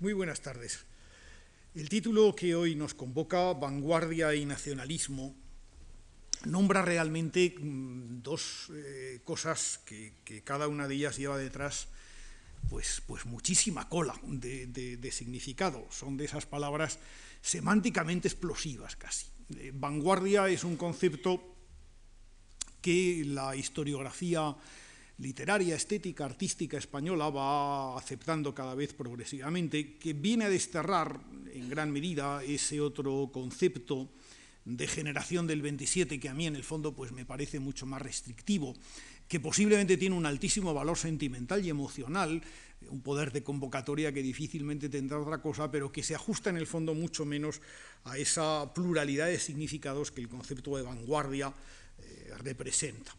Muy buenas tardes. El título que hoy nos convoca, Vanguardia y Nacionalismo, nombra realmente mm, dos eh, cosas que, cada una de ellas lleva detrás pues, pues muchísima cola de, significado. Son de esas palabras semánticamente explosivas casi. Eh, vanguardia es un concepto que la historiografía literaria, estética, artística española va aceptando cada vez progresivamente, que viene a desterrar en gran medida ese otro concepto de generación del 27 que a mí en el fondo pues me parece mucho más restrictivo, que posiblemente tiene un altísimo valor sentimental y emocional, un poder de convocatoria que difícilmente tendrá otra cosa, pero que se ajusta en el fondo mucho menos a esa pluralidad de significados que el concepto de vanguardia eh, representa.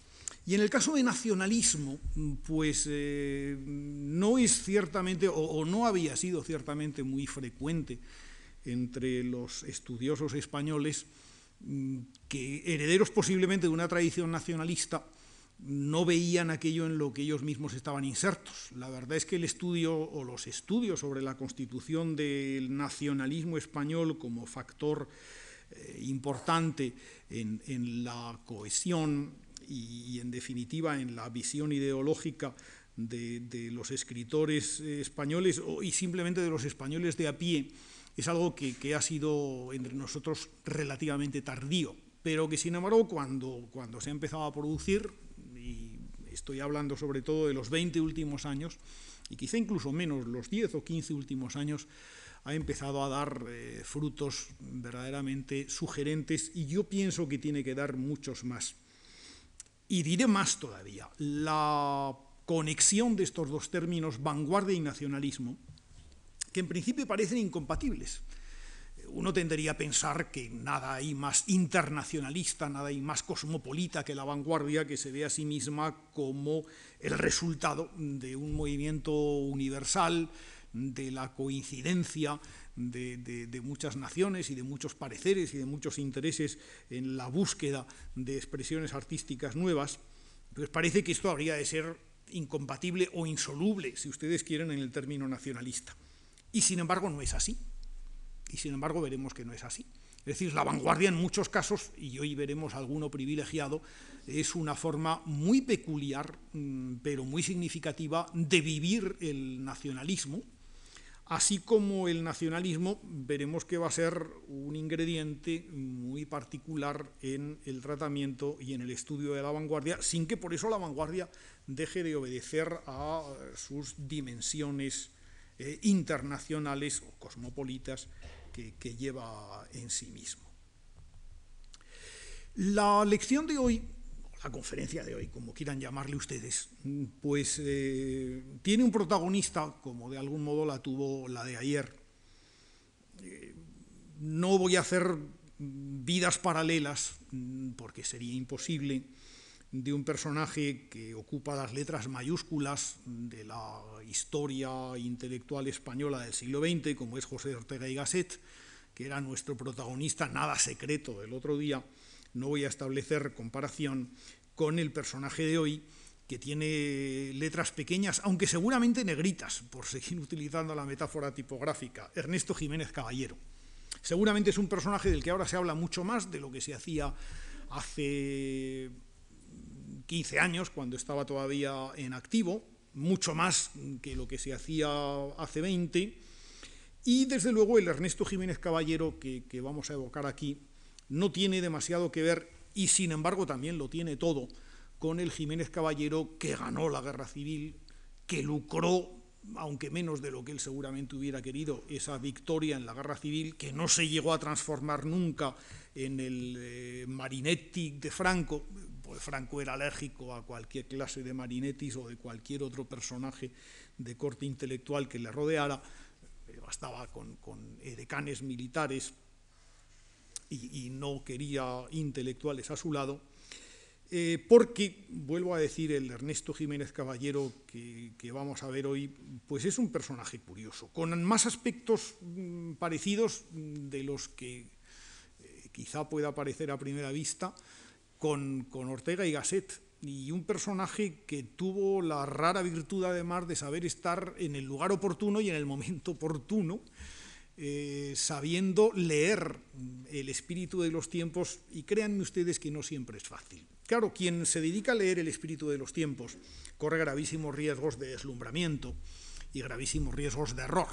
Y en el caso de nacionalismo, pues eh, no es ciertamente, o, no había sido ciertamente muy frecuente entre los estudiosos españoles mm, que herederos posiblemente de una tradición nacionalista no veían aquello en lo que ellos mismos estaban insertos. La verdad es que el estudio o los estudios sobre la constitución del nacionalismo español como factor eh, importante en la cohesión y, en definitiva en la visión ideológica de, los escritores españoles y simplemente de los españoles de a pie, es algo que, ha sido entre nosotros relativamente tardío, pero que sin embargo cuando, cuando se ha empezado a producir, y estoy hablando sobre todo de los 20 últimos años, y quizá incluso menos, los 10 o 15 últimos años, ha empezado a dar eh, frutos verdaderamente sugerentes y yo pienso que tiene que dar muchos más. Y diré más todavía, la conexión de estos dos términos, vanguardia y nacionalismo, que en principio parecen incompatibles. Uno tendría a pensar que nada hay más internacionalista, nada hay más cosmopolita que la vanguardia, que se ve a sí misma como el resultado de un movimiento universal, de la coincidencia de, muchas naciones y de muchos pareceres y de muchos intereses en la búsqueda de expresiones artísticas nuevas, pues parece que esto habría de ser incompatible o insoluble, si ustedes quieren, en el término nacionalista. Y sin embargo no es así. Y sin embargo veremos que no es así. Es decir, la vanguardia en muchos casos, y hoy veremos alguno privilegiado, es una forma muy peculiar, mm, pero muy significativa, de vivir el nacionalismo, Así como el nacionalismo, veremos que va a ser un ingrediente muy particular en el tratamiento y en el estudio de la vanguardia, sin que por eso la vanguardia deje de obedecer a sus dimensiones eh, internacionales o cosmopolitas que, que lleva en sí mismo. La lección de hoy la conferencia de hoy, como quieran llamarle ustedes, pues eh, tiene un protagonista, como de algún modo la tuvo la de ayer. Eh, no voy a hacer vidas paralelas, porque sería imposible, de un personaje que ocupa las letras mayúsculas de la historia intelectual española del siglo XX, como es José Ortega y Gasset, que era nuestro protagonista nada secreto del otro día, no voy a establecer comparación con el personaje de hoy, que tiene letras pequeñas, aunque seguramente negritas, por seguir utilizando la metáfora tipográfica, Ernesto Jiménez Caballero. Seguramente es un personaje del que ahora se habla mucho más de lo que se hacía hace 15 años, cuando estaba todavía en activo, mucho más que lo que se hacía hace 20, y desde luego el Ernesto Jiménez Caballero que, que vamos a evocar aquí no tiene demasiado que ver, y sin embargo también lo tiene todo, con el Jiménez Caballero que ganó la guerra civil, que lucró, aunque menos de lo que él seguramente hubiera querido, esa victoria en la guerra civil, que no se llegó a transformar nunca en el eh, Marinetti de Franco, pues Franco era alérgico a cualquier clase de Marinetis o de cualquier otro personaje de corte intelectual que le rodeara, bastaba con, con edecanes militares y, no quería intelectuales a su lado, eh, porque, vuelvo a decir, el Ernesto Jiménez Caballero que, vamos a ver hoy, pues es un personaje curioso, con más aspectos mm, parecidos de los que eh, quizá pueda parecer a primera vista con, Ortega y Gasset, y un personaje que tuvo la rara virtud además de saber estar en el lugar oportuno y en el momento oportuno, eh, sabiendo leer el espíritu de los tiempos, y créanme ustedes que no siempre es fácil. Claro, quien se dedica a leer el espíritu de los tiempos corre gravísimos riesgos de deslumbramiento y gravísimos riesgos de error.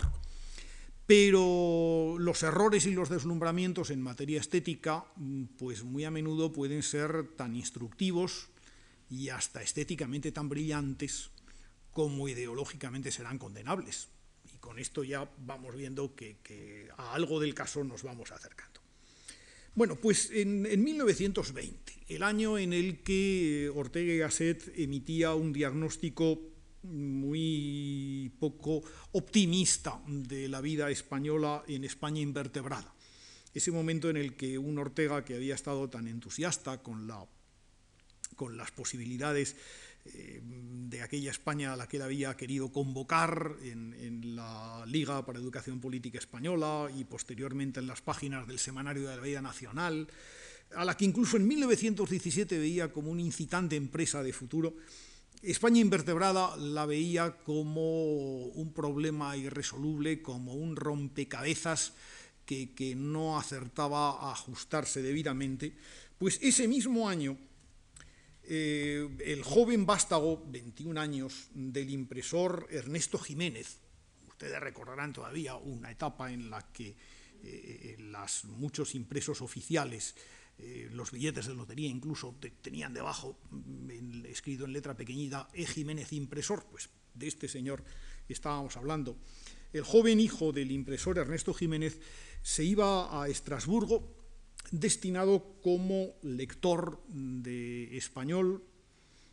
Pero los errores y los deslumbramientos en materia estética, pues muy a menudo pueden ser tan instructivos y hasta estéticamente tan brillantes como ideológicamente serán condenables. Con esto ya vamos viendo que, a algo del caso nos vamos acercando. Bueno, pues en, en, 1920, el año en el que Ortega y Gasset emitía un diagnóstico muy poco optimista de la vida española en España invertebrada. Ese momento en el que un Ortega que había estado tan entusiasta con, la, con las posibilidades eh, de aquella España a la que él había querido convocar en, en, la Liga para Educación Política Española y posteriormente en las páginas del Semanario de la Vida Nacional, a la que incluso en 1917 veía como una incitante empresa de futuro, España invertebrada la veía como un problema irresoluble, como un rompecabezas que, no acertaba a ajustarse debidamente, pues ese mismo año eh, el joven vástago, 21 años, del impresor Ernesto Jiménez, ustedes recordarán todavía una etapa en la que eh, las, muchos impresos oficiales eh, los billetes de lotería incluso tenían debajo, mm, escrito en letra pequeñita, E. Jiménez Impresor, pues de este señor estábamos hablando. El joven hijo del impresor Ernesto Jiménez se iba a Estrasburgo destinado como lector de español,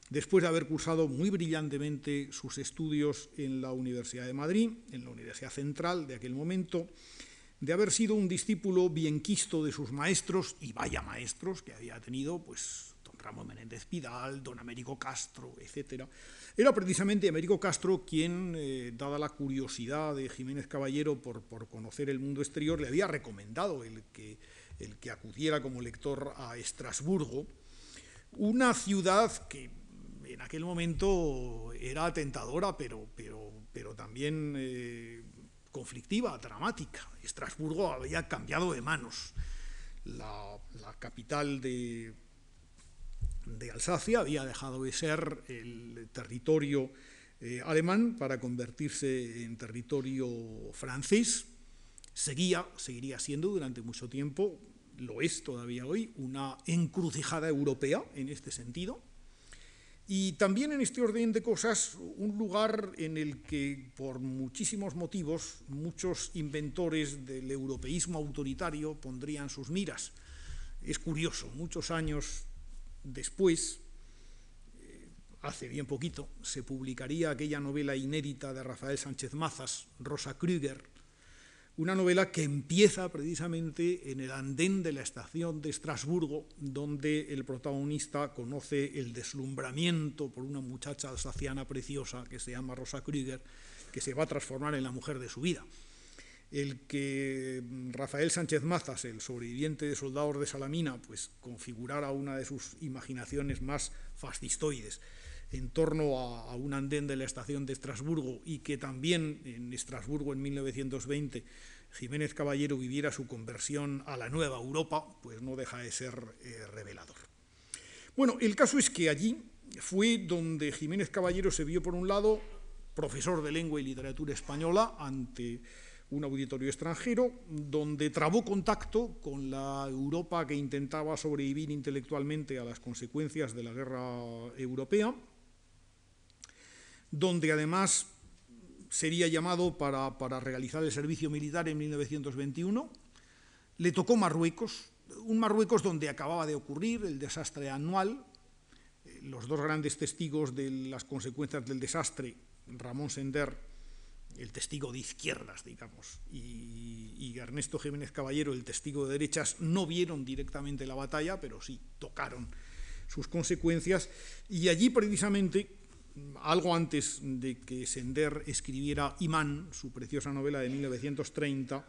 después de haber cursado muy brillantemente sus estudios en la Universidad de Madrid, en la Universidad Central de aquel momento, de haber sido un discípulo bienquisto de sus maestros, y vaya maestros que había tenido, pues don Ramón Menéndez Pidal, don Américo Castro, etc. Era precisamente Américo Castro quien, eh, dada la curiosidad de Jiménez Caballero por, por, conocer el mundo exterior, le había recomendado el que, el que acudiera como lector a Estrasburgo, una ciudad que en aquel momento era tentadora, pero, pero, pero también eh, conflictiva, dramática. Estrasburgo había cambiado de manos. La, capital de, de, Alsacia había dejado de ser el territorio eh, alemán para convertirse en territorio francés. Seguía, seguiría siendo durante mucho tiempo, lo es todavía hoy, una encrucijada europea en este sentido y también en este orden de cosas, un lugar en el que, por muchísimos motivos, muchos inventores del europeísmo autoritario pondrían sus miras. Es curioso, muchos años después, eh, hace bien poquito, se publicaría aquella novela inédita de Rafael Sánchez Mazas, Rosa Krüger, una novela que empieza precisamente en el andén de la estación de Estrasburgo, donde el protagonista conoce el deslumbramiento por una muchacha alsaciana preciosa que se llama Rosa Krüger, que se va a transformar en la mujer de su vida. El que Rafael Sánchez Mazas, el sobreviviente de Soldados de Salamina, pues configurara una de sus imaginaciones más fascistoides en torno a, un andén de la estación de Estrasburgo y que también en Estrasburgo en 1920 Jiménez Caballero viviera su conversión a la nueva Europa, pues no deja de ser eh, revelador. Bueno, el caso es que allí fue donde Jiménez Caballero se vio, por un lado, profesor de lengua y literatura española ante un auditorio extranjero, donde trabó contacto con la Europa que intentaba sobrevivir intelectualmente a las consecuencias de la guerra europea, donde además sería llamado para, realizar el servicio militar en 1921. Le tocó Marruecos, un Marruecos donde acababa de ocurrir el desastre anual. Eh, los dos grandes testigos de las consecuencias del desastre, Ramón Sender, el testigo de izquierdas, digamos, y, y, Ernesto Jiménez Caballero, el testigo de derechas, no vieron directamente la batalla, pero sí tocaron sus consecuencias. Y allí precisamente algo antes de que Sender escribiera Imán, su preciosa novela de 1930,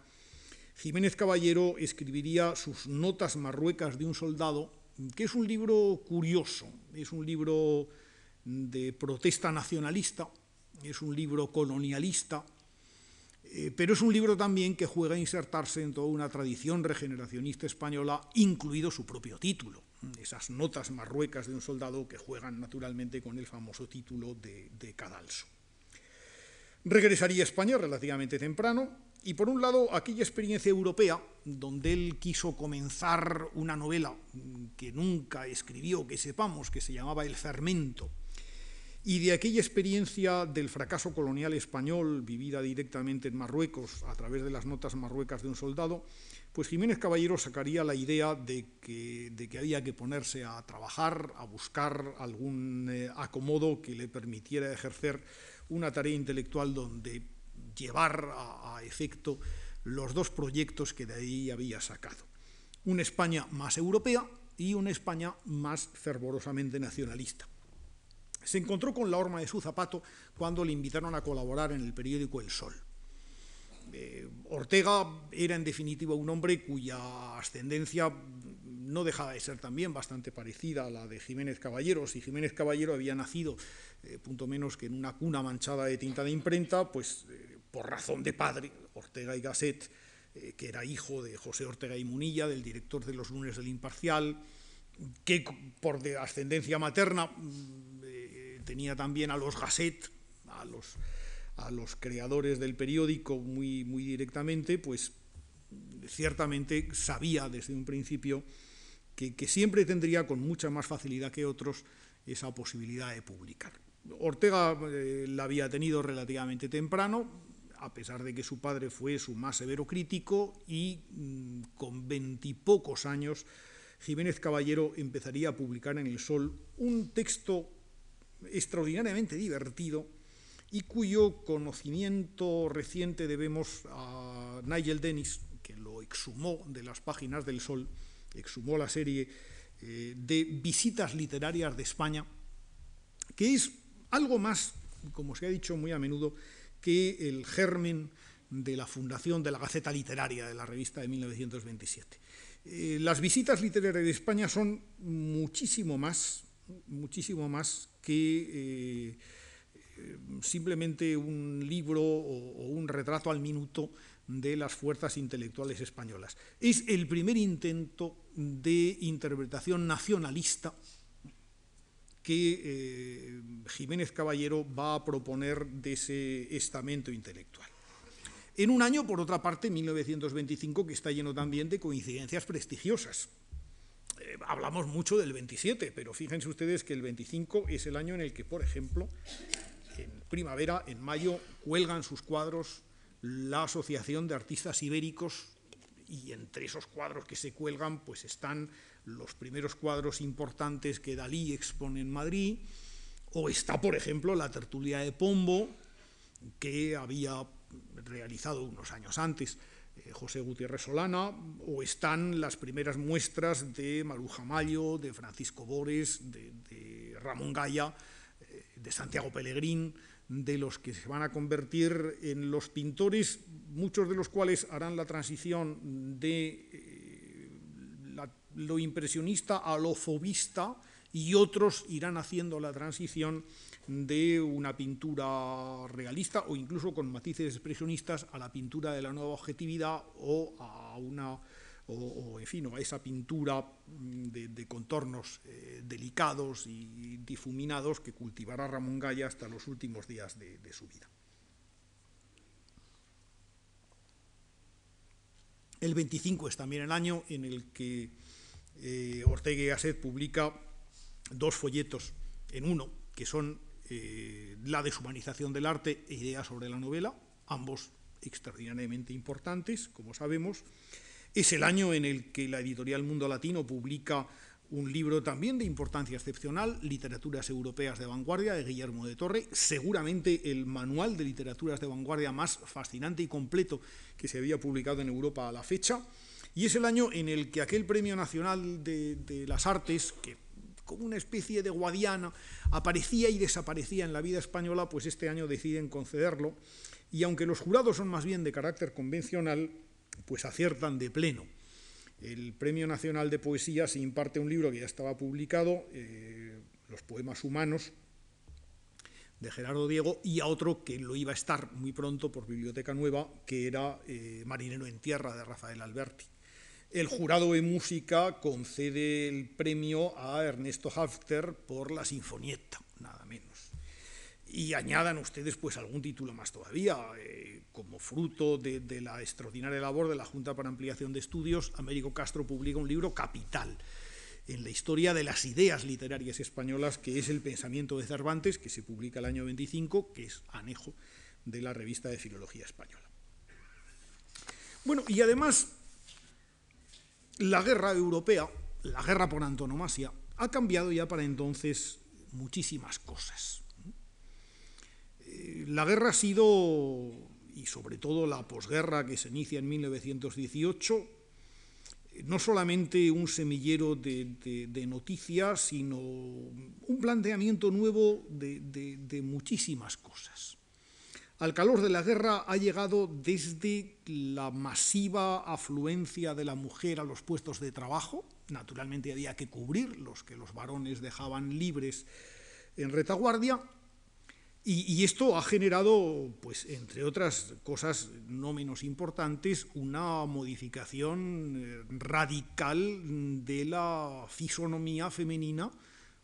Jiménez Caballero escribiría sus notas marruecas de un soldado, que es un libro curioso, es un libro de protesta nacionalista, es un libro colonialista, eh, pero es un libro también que juega a insertarse en toda una tradición regeneracionista española, incluido su propio título, esas notas marruecas de un soldado que juegan naturalmente con el famoso título de, Cadalso. Regresaría a España relativamente temprano, y por un lado, aquella experiencia europea, donde él quiso comenzar una novela que nunca escribió, que sepamos, que se llamaba El Fermento, y de aquella experiencia del fracaso colonial español vivida directamente en Marruecos a través de las notas marruecas de un soldado, pues Jiménez Caballero sacaría la idea de que, había que ponerse a trabajar, a buscar algún eh, acomodo que le permitiera ejercer una tarea intelectual donde llevar a, efecto los dos proyectos que de ahí había sacado. Una España más europea y una España más fervorosamente nacionalista. Se encontró con la horma de su zapato cuando le invitaron a colaborar en el periódico El Sol. Eh, Ortega era en definitiva un hombre cuya ascendencia no dejaba de ser también bastante parecida a la de Jiménez Caballero. Si Jiménez Caballero había nacido, eh, punto menos que en una cuna manchada de tinta de imprenta, pues eh, por razón de padre, Ortega y Gasset, que era hijo de José Ortega y Munilla, del director de los lunes del Imparcial, que por de ascendencia materna tenía también a los Gasset, a los, a los creadores del periódico muy, muy directamente, pues ciertamente sabía desde un principio que, siempre tendría con mucha más facilidad que otros esa posibilidad de publicar. Ortega eh, la había tenido relativamente temprano, a pesar de que su padre fue su más severo crítico y mm, con veintipocos años Jiménez Caballero empezaría a publicar en El Sol un texto extraordinariamente divertido y cuyo conocimiento reciente debemos a Nigel Dennis, que lo exhumó de las páginas del Sol, exhumó la serie eh, de visitas literarias de España, que es algo más, como se ha dicho muy a menudo, que el germen de la fundación de la Gaceta Literaria, de la revista de 1927. Eh, las visitas literarias de España son muchísimo más, muchísimo más que eh, simplemente un libro o, un retrato al minuto de las fuerzas intelectuales españolas. Es el primer intento de interpretación nacionalista que eh, Jiménez Caballero va a proponer de ese estamento intelectual. En un año, por otra parte, 1925, que está lleno también de coincidencias prestigiosas. Eh, hablamos mucho del 27, pero fíjense ustedes que el 25 es el año en el que, por ejemplo, en primavera, en mayo, cuelgan sus cuadros la Asociación de Artistas Ibéricos y entre esos cuadros que se cuelgan pues están los primeros cuadros importantes que Dalí expone en Madrid, o está, por ejemplo, la tertulia de Pombo, que había realizado unos años antes José Gutiérrez Solana, o están las primeras muestras de Maruja Mayo, de Francisco Bores, de, Ramón Gaya, eh, de Santiago Pellegrín, de los que se van a convertir en los pintores, muchos de los cuales harán la transición de eh, lo impresionista a lo fobista y otros irán haciendo la transición de una pintura realista o incluso con matices expresionistas a la pintura de la nueva objetividad o a una o, en fin, a esa pintura mm, de, contornos eh, delicados y difuminados que cultivará Ramón Gaya hasta los últimos días de su vida. El 25 es también el año en el que eh, Ortega y Gasset publica dos folletos en uno, que son eh, la deshumanización del arte e ideas sobre la novela, ambos extraordinariamente importantes, como sabemos. Es el año en el que la editorial Mundo Latino publica un libro también de importancia excepcional, Literaturas Europeas de Vanguardia, de Guillermo de Torre, seguramente el manual de literaturas de vanguardia más fascinante y completo que se había publicado en Europa a la fecha. Y es el año en el que aquel Premio Nacional de, las Artes, que como una especie de guadiana aparecía y desaparecía en la vida española, pues este año deciden concederlo. Y aunque los jurados son más bien de carácter convencional, pues aciertan de pleno. el Premio Nacional de Poesía se imparte un libro que ya estaba publicado, eh, Los Poemas Humanos, de Gerardo Diego, y a otro que lo iba a estar muy pronto por Biblioteca Nueva, que era eh, Marinero en Tierra, de Rafael Alberti. El jurado de música concede el premio a Ernesto Hafter por la Sinfonietta, nada menos y añadan ustedes pues algún título más todavía, eh, como fruto de, la extraordinaria labor de la Junta para Ampliación de Estudios, Américo Castro publica un libro capital en la historia de las ideas literarias españolas, que es El pensamiento de Cervantes, que se publica el año 25, que es anejo de la revista de Filología Española. Bueno, y además, la guerra europea, la guerra por antonomasia, ha cambiado ya para entonces muchísimas cosas la guerra ha sido, y sobre todo la posguerra que se inicia en 1918, no solamente un semillero de, noticias, sino un planteamiento nuevo de, muchísimas cosas. Al calor de la guerra ha llegado desde la masiva afluencia de la mujer a los puestos de trabajo, naturalmente había que cubrir los que los varones dejaban libres en retaguardia, y, esto ha generado, pues, entre otras cosas no menos importantes, una modificación eh, radical de la fisonomía femenina,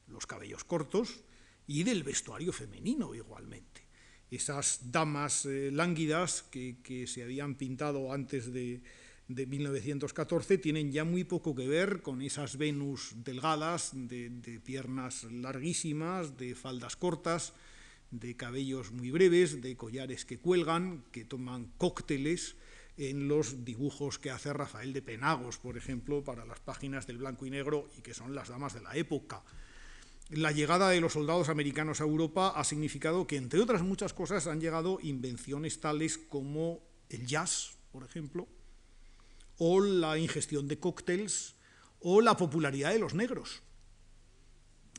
los cabellos cortos, y del vestuario femenino igualmente. Esas damas eh, lánguidas que, se habían pintado antes de, de 1914 tienen ya muy poco que ver con esas Venus delgadas, de piernas larguísimas, de faldas cortas, de cabellos muy breves, de collares que cuelgan, que toman cócteles en los dibujos que hace Rafael de Penagos, por ejemplo, para las páginas del blanco y negro y que son las damas de la época. La llegada de los soldados americanos a Europa ha significado que, entre otras muchas cosas, han llegado invenciones tales como el jazz, por ejemplo, o la ingestión de cócteles, o la popularidad de los negros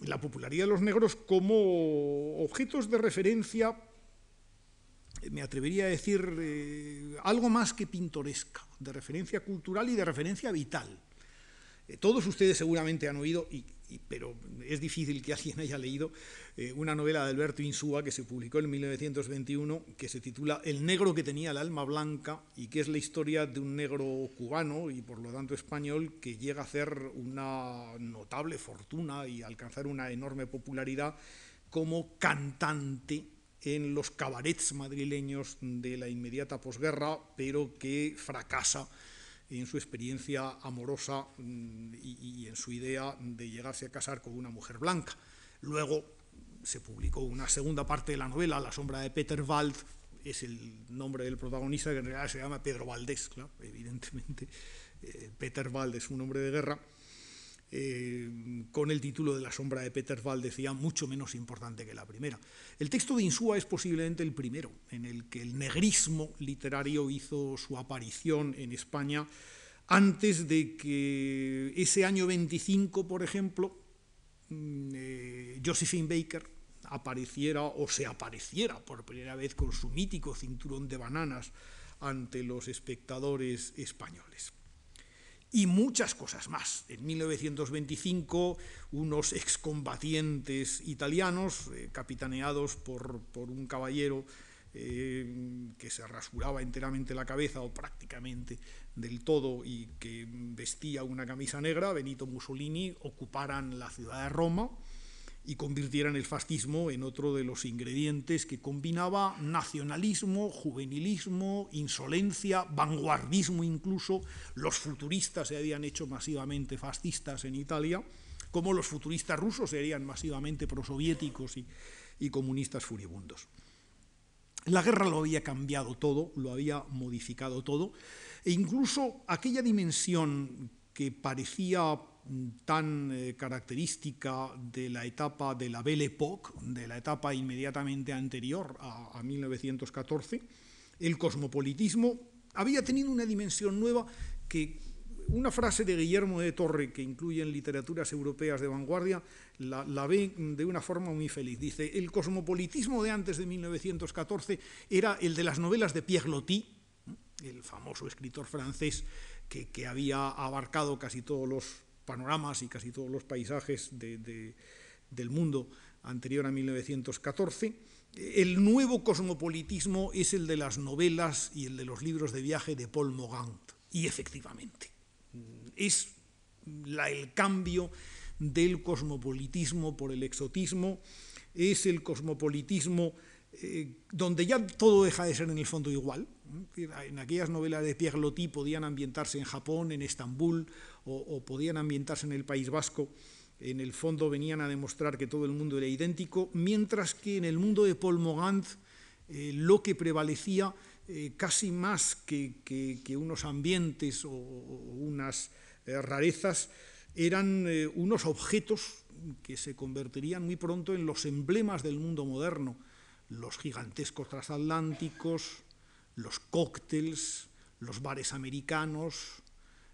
la popularidad de los negros como objetos de referencia, me atrevería a decir, eh, algo más que pintoresca, de referencia cultural y de referencia vital. Eh, todos ustedes seguramente han oído, y pero es difícil que alguien haya leído eh, una novela de Alberto Insúa que se publicó en 1921 que se titula El negro que tenía el alma blanca y que es la historia de un negro cubano y por lo tanto español que llega a hacer una notable fortuna y alcanzar una enorme popularidad como cantante en los cabarets madrileños de la inmediata posguerra, pero que fracasa en su experiencia amorosa mm, y, en su idea de llegarse a casar con una mujer blanca. Luego se publicó una segunda parte de la novela, La sombra de Peter Wald, es el nombre del protagonista, que en realidad se llama Pedro Valdés, claro, evidentemente. Eh, Peter Wald es un nombre de guerra. Con el título de La sombra de Peter Wald decía mucho menos importante que la primera. El texto de Insúa es posiblemente el primero en el que el negrismo literario hizo su aparición en España antes de que ese año 25, por ejemplo, mm, eh, Josephine Baker apareciera o se apareciera por primera vez con su mítico cinturón de bananas ante los espectadores españoles y muchas cosas más. En 1925, unos excombatientes italianos, eh, capitaneados por, un caballero eh, que se rasuraba enteramente la cabeza o prácticamente del todo y que vestía una camisa negra, Benito Mussolini, ocuparan la ciudad de Roma y convirtieran el fascismo en otro de los ingredientes que combinaba nacionalismo, juvenilismo, insolencia, vanguardismo incluso. Los futuristas se habían hecho masivamente fascistas en Italia, como los futuristas rusos serían masivamente prosoviéticos y, y comunistas furibundos. La guerra lo había cambiado todo, lo había modificado todo, e incluso aquella dimensión que parecía tan eh, característica de la etapa de la Belle Époque, de la etapa inmediatamente anterior a, 1914, el cosmopolitismo había tenido una dimensión nueva que una frase de Guillermo de Torre que incluye en literaturas europeas de vanguardia la, ve de una forma muy feliz. Dice, el cosmopolitismo de antes de 1914 era el de las novelas de Pierre Loti, el famoso escritor francés que, había abarcado casi todos los panoramas y casi todos los paisajes del mundo anterior a 1914. El nuevo cosmopolitismo es el de las novelas y el de los libros de viaje de Paul Morand. Y efectivamente, es el cambio del cosmopolitismo por el exotismo, es el cosmopolitismo eh, donde ya todo deja de ser en el fondo igual. En aquellas novelas de Pierre Loti podían ambientarse en Japón, en Estambul, o, podían ambientarse en el País Vasco. En el fondo venían a demostrar que todo el mundo era idéntico, mientras que en el mundo de Paul Morand eh, lo que prevalecía eh, casi más que, unos ambientes o, unas rarezas eran unos objetos que se convertirían muy pronto en los emblemas del mundo moderno los gigantescos transatlánticos, los cócteles, los bares americanos,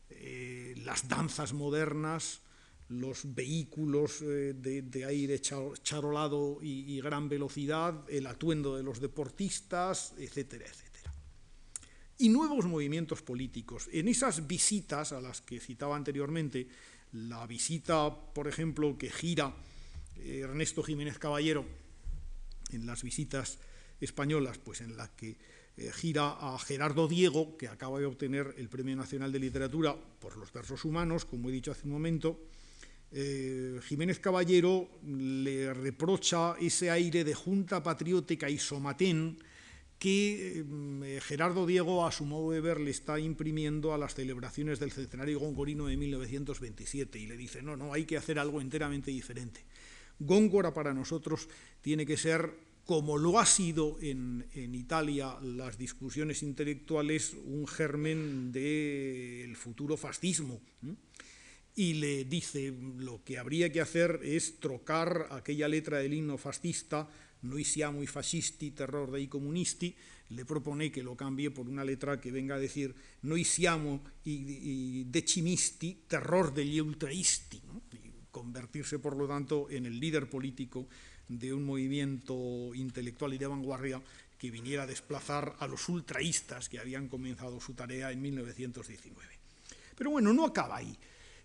eh, las danzas modernas, los vehículos eh, de, aire charolado y, gran velocidad, el atuendo de los deportistas, etcétera, etcétera. Y nuevos movimientos políticos. En esas visitas a las que citaba anteriormente, la visita, por ejemplo, que gira eh, Ernesto Jiménez Caballero en las visitas españolas, pues en la que eh, gira a Gerardo Diego, que acaba de obtener el Premio Nacional de Literatura por los versos humanos, como he dicho hace un momento, eh, Jiménez Caballero le reprocha ese aire de junta patriótica y somatén que eh, Gerardo Diego, a su modo de ver, le está imprimiendo a las celebraciones del centenario gongorino de 1927 y le dice, no, no, hay que hacer algo enteramente diferente. Góngora para nosotros tiene que ser, como lo ha sido en, Italia las discusiones intelectuales, un germen del futuro fascismo. Y le dice, lo que habría que hacer es trocar aquella letra del himno fascista, noi siamo i fascisti, terror dei comunisti, le propone que lo cambie por una letra que venga a decir noi siamo i, i decimisti, terror degli ultraisti convertirse, por lo tanto, en el líder político de un movimiento intelectual y de vanguardia que viniera a desplazar a los ultraístas que habían comenzado su tarea en 1919. Pero bueno, no acaba ahí.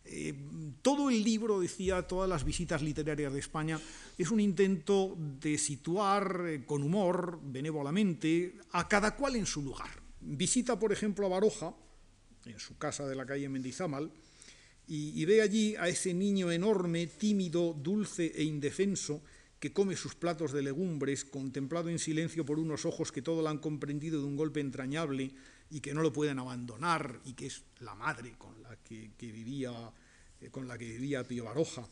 Eh, todo el libro, decía, todas las visitas literarias de España, es un intento de situar eh, con humor, benévolamente, a cada cual en su lugar. Visita, por ejemplo, a Baroja, en su casa de la calle Mendizámal, y, ve allí a ese niño enorme, tímido, dulce e indefenso, que come sus platos de legumbres, contemplado en silencio por unos ojos que todo lo han comprendido de un golpe entrañable y que no lo pueden abandonar, y que es la madre con la que, vivía, eh, con la que vivía Pío Baroja.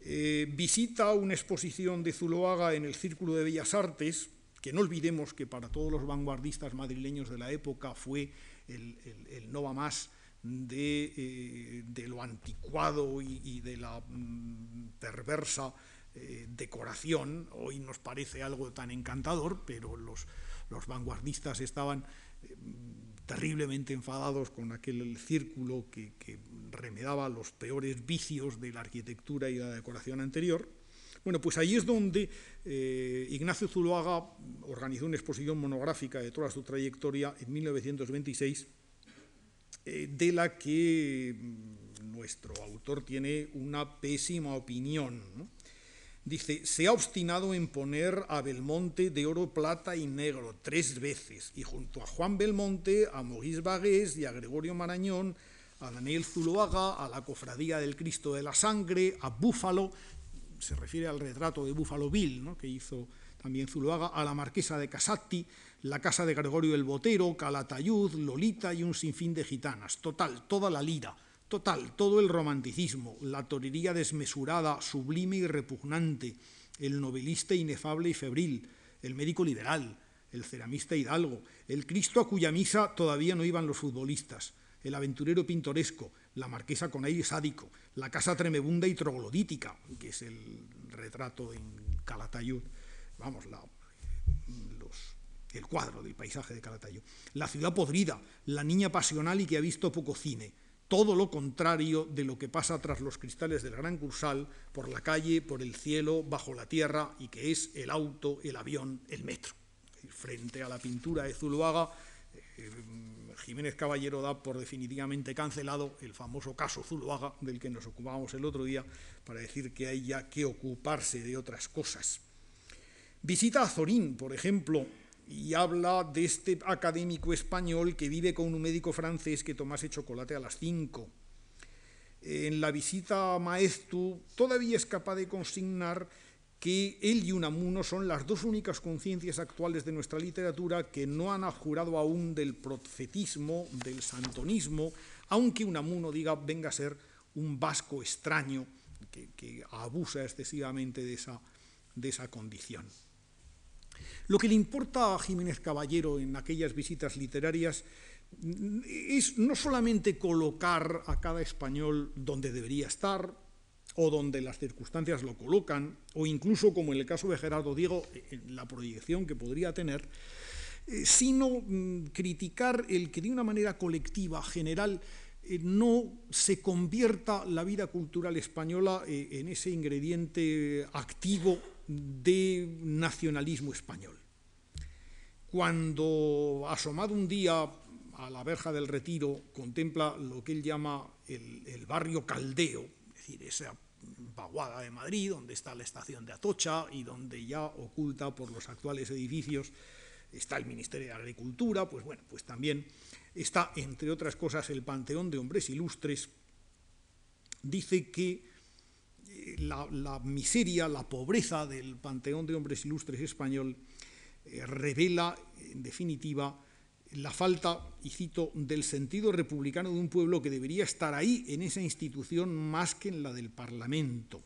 Eh, visita una exposición de Zuloaga en el Círculo de Bellas Artes, que no olvidemos que para todos los vanguardistas madrileños de la época fue el, el no va más eh, de, lo anticuado y, de la mm, perversa eh, decoración. Hoy nos parece algo tan encantador, pero los, vanguardistas estaban eh, terriblemente enfadados con aquel círculo que, remedaba los peores vicios de la arquitectura y la decoración anterior. Bueno, pues ahí es donde Ignacio Zuloaga organizó una exposición monográfica de toda su trayectoria en 1926 eh, de la que mm, nuestro autor tiene una pésima opinión. Dice, se ha obstinado en poner a Belmonte de oro, plata y negro tres veces, y junto a Juan Belmonte, a Maurice Bagués y a Gregorio Marañón, a Daniel Zuloaga, a la Cofradía del Cristo de la Sangre, a Búfalo, se refiere al retrato de Búfalo Bill, que hizo también Zuloaga, a la Marquesa de Casati, la casa de Gregorio el Botero, Calatayud, Lolita y un sinfín de gitanas. Total, toda la lira, total, todo el romanticismo, la torería desmesurada, sublime y repugnante, el novelista inefable y febril, el médico liberal, el ceramista hidalgo, el Cristo a cuya misa todavía no iban los futbolistas, el aventurero pintoresco, la marquesa con aire sádico, la casa tremebunda y troglodítica, que es el retrato en Calatayud, vamos, la, el cuadro del paisaje de Calatayud. La ciudad podrida, la niña pasional y que ha visto poco cine. Todo lo contrario de lo que pasa tras los cristales del Gran Cursal, por la calle, por el cielo, bajo la tierra, y que es el auto, el avión, el metro. Frente a la pintura de Zuluaga, eh, Jiménez Caballero da por definitivamente cancelado el famoso caso Zuloaga, del que nos ocupábamos el otro día, para decir que hay ya que ocuparse de otras cosas. Visita a Zorín, por ejemplo, y habla de este académico español que vive con un médico francés que tomase chocolate a las cinco. En la visita a Maestu todavía es capaz de consignar que él y Unamuno son las dos únicas conciencias actuales de nuestra literatura que no han abjurado aún del profetismo, del santonismo, aunque Unamuno diga venga a ser un vasco extraño que, abusa excesivamente de esa, de esa condición. Lo que le importa a Jiménez Caballero en aquellas visitas literarias es no solamente colocar a cada español donde debería estar, o donde las circunstancias lo colocan, o incluso, como en el caso de Gerardo Diego, la proyección que podría tener, eh, sino mm, criticar el que de una manera colectiva, general, eh, no se convierta la vida cultural española eh, en ese ingrediente activo de nacionalismo español. Cuando, asomado un día a la verja del retiro, contempla lo que él llama el, el barrio caldeo, es decir, esa vaguada de Madrid, donde está la estación de Atocha y donde ya oculta por los actuales edificios está el Ministerio de Agricultura, pues bueno, pues también está, entre otras cosas, el Panteón de Hombres Ilustres. Dice que la, miseria, la pobreza del Panteón de Hombres Ilustres español eh, revela, en definitiva, la falta, y cito, del sentido republicano de un pueblo que debería estar ahí, en esa institución, más que en la del Parlamento.